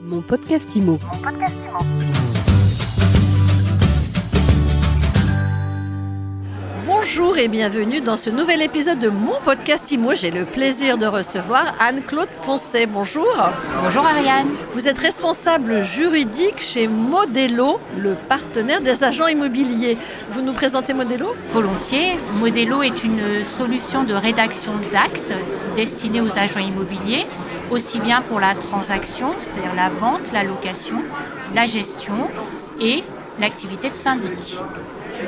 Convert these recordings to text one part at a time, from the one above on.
Mon podcast IMO. Bonjour et bienvenue dans ce nouvel épisode de mon podcast IMO. J'ai le plaisir de recevoir Anne-Claude Poncet. Bonjour. Bonjour Ariane. Vous êtes responsable juridique chez Modelo, le partenaire des agents immobiliers. Vous nous présentez Modelo? Volontiers. Modelo est une solution de rédaction d'actes destinée aux agents immobiliers, aussi bien pour la transaction, c'est-à-dire la vente, la location, la gestion et l'activité de syndic.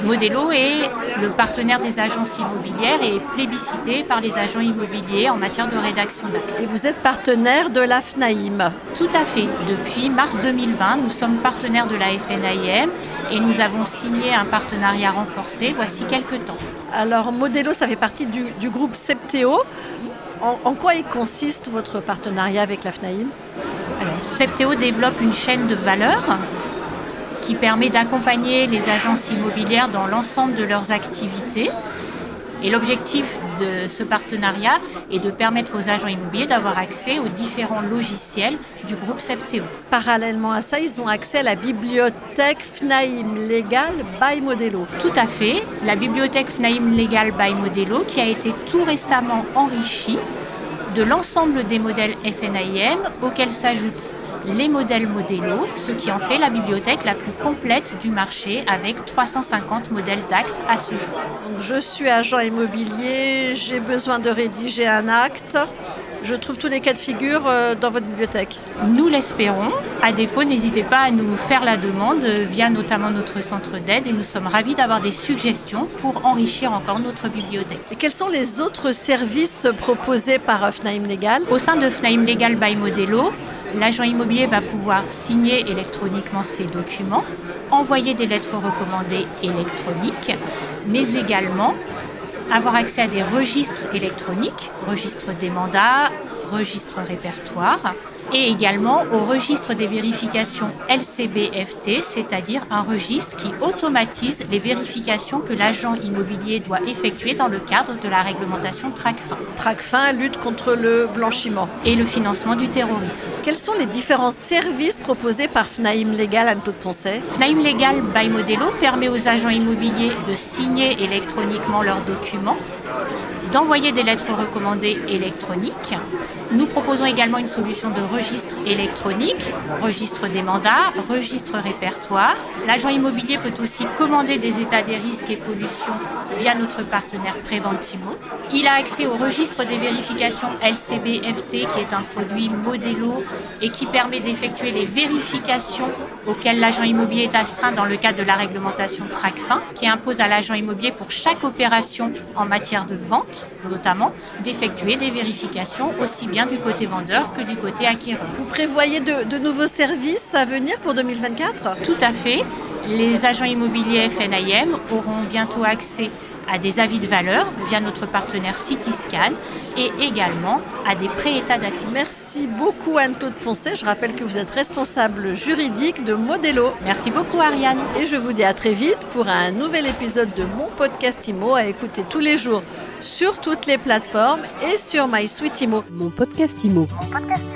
Modelo est le partenaire des agences immobilières et est plébiscité par les agents immobiliers en matière de rédaction d'actes. Et vous êtes partenaire de la FNAIM. Tout à fait. Depuis mars 2020, nous sommes partenaires de la FNAIM et nous avons signé un partenariat renforcé voici quelques temps. Alors Modelo, ça fait partie du, du groupe Septéo. En, quoi consiste votre partenariat avec la FNAIM Alors, Septéo développe une chaîne de valeur qui permet d'accompagner les agences immobilières dans l'ensemble de leurs activités. Et l'objectif de ce partenariat est de permettre aux agents immobiliers d'avoir accès aux différents logiciels du groupe Septéo. Parallèlement à ça, ils ont accès à la bibliothèque FNAIM Legal by Modelo. Tout à fait, la bibliothèque FNAIM Legal by Modelo qui a été tout récemment enrichie de l'ensemble des modèles FNAIM auxquels s'ajoutent les modèles Modelo, ce qui en fait la bibliothèque la plus complète du marché avec 350 modèles d'actes à ce jour. Donc je suis agent immobilier, j'ai besoin de rédiger un acte. Je trouve tous les cas de figure dans votre bibliothèque. Nous l'espérons. À défaut, n'hésitez pas à nous faire la demande via notamment notre centre d'aide et nous sommes ravis d'avoir des suggestions pour enrichir encore notre bibliothèque. Et quels sont les autres services proposés par FNAIM Legal? Au sein de FNAIM Legal by Modelo, l'agent immobilier va pouvoir signer électroniquement ses documents, envoyer des lettres recommandées électroniques, mais également avoir accès à des registres électroniques, registre des mandats, registre répertoire, et également au registre des vérifications LCBFT, c'est-à-dire un registre qui automatise les vérifications que l'agent immobilier doit effectuer dans le cadre de la réglementation TRACFIN. TRACFIN, lutte contre le blanchiment. Et le financement du terrorisme. Quels sont les différents services proposés par FNAIM Légal, Anne-Claude Poncet? FNAIM Légal by Modelo permet aux agents immobiliers de signer électroniquement leurs documents d'envoyer des lettres recommandées électroniques. Nous proposons également une solution de registre électronique, registre des mandats, registre répertoire. L'agent immobilier peut aussi commander des états des risques et pollutions via notre partenaire Préventimo. Il a accès au registre des vérifications LCBFT qui est un produit Modelo et qui permet d'effectuer les vérifications auxquelles l'agent immobilier est astreint dans le cadre de la réglementation TRACFIN qui impose à l'agent immobilier pour chaque opération en matière de vente notamment d'effectuer des vérifications aussi bien du côté vendeur que du côté acquéreur. Vous prévoyez de, de nouveaux services à venir pour 2024 Tout à fait. Les agents immobiliers FNIM auront bientôt accès à des avis de valeur via notre partenaire Cityscan et également à des pré-états d'actifs. Merci beaucoup Anne-Claude Poncet. Je rappelle que vous êtes responsable juridique de Modelo. Merci beaucoup Ariane. Et je vous dis à très vite pour un nouvel épisode de mon podcast IMO à écouter tous les jours sur toutes les plateformes et sur MySuite IMO. Mon podcast IMO. Mon podcast IMO.